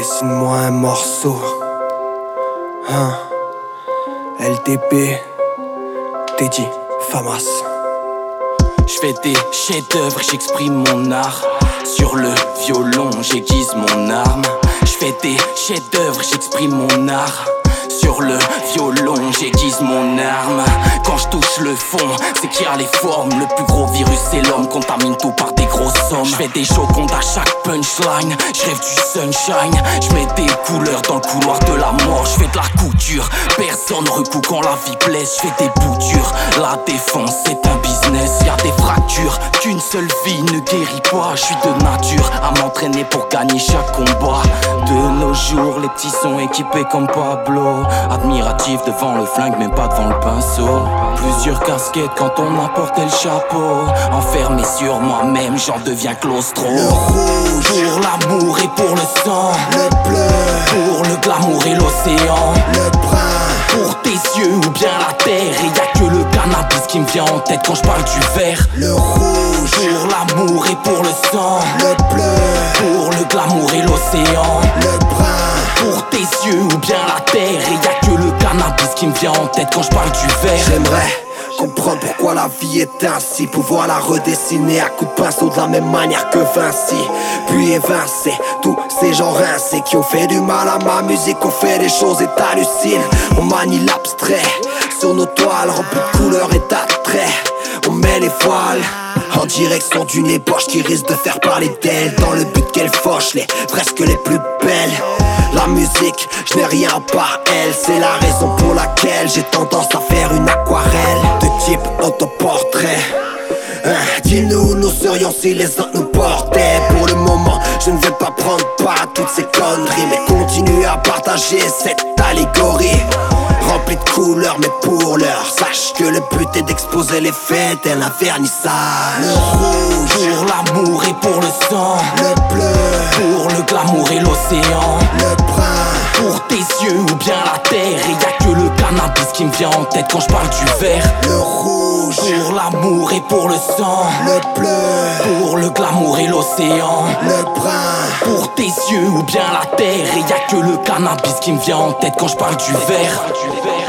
Dessine-moi un morceau. Hein? LDB, Teddy, Famas. Je fais des chefs-d'œuvre, j'exprime mon art. Sur le violon, j'aiguise mon arme. Je fais des chefs-d'œuvre, j'exprime mon art. Sur le violon, j'aiguise mon arme. Le fond, c'est qu'il y a les formes. Le plus gros virus, c'est l'homme, contamine tout par des grosses sommes. Je fais des chocondes à chaque punchline. Je rêve du sunshine. Je mets des couleurs dans le couloir de la mort. Je fais de la couture. Personne recoue quand la vie blesse. Je fais des boutures. La défense, c'est un business. Y a des fractures qu'une seule vie ne guérit pas. Je suis de nature à m'entraîner pour gagner chaque combat. De nos jours, les petits sont équipés comme Pablo. Admiratif devant le flingue, mais pas devant le pinceau. Plusieurs casquettes quand on a porté le chapeau. Enfermé sur moi-même, j'en deviens claustro. Le rouge, Pour l'amour et pour le sang. le bleu, Pour le glamour et l'océan. le brun, Pour tes yeux ou bien la terre. Et y a qui me vient en tête quand je parle du verre. le rouge, Pour l'amour et pour le sang. le bleu, Pour le glamour et l'océan. le brun. Pour tes yeux ou bien la terre. Et y a que le cannabis qui me vient en tête quand je parle du verre. J'aimerais comprendre pourquoi la vie est ainsi Pouvoir la redessiner à coups de pinceau de la même manière que Vinci Puis évincer tous ces gens rincés Qui ont fait du mal à ma musique On fait des choses et t'hallucines On manie l'abstrait Nos toiles remplies de couleurs et On met les voiles en direction d'une ébauche qui risque de faire parler d'elle Dans le but qu'elle fauche les fresques les plus belles. La musique, je n'ai rien par elle C'est la raison pour laquelle j'ai tendance à faire une aquarelle De type autoportrait. Hein, Dis-nous, nous serions si les autres nous portaient. Pour le moment, je ne vais pas prendre part à toutes ces conneries Mais continuer à partager cette allégorie Remplie de couleurs, mais pour l'heure Sache que le but est d'exposer les faits tel un Le rouge, Pour l'amour et pour le sang. le bleu, Pour le glamour et l'océan. le brun Pour tes yeux ou bien la terre. Et y a que le cannabis qui me vient en tête quand je parle du verre. Le rouge, Pour l'amour et pour le sang. le bleu, Pour le glamour et l'océan. le brun Pour tes yeux ou bien la terre. Et y a que le cannabis qui me vient en tête quand je parle du verre.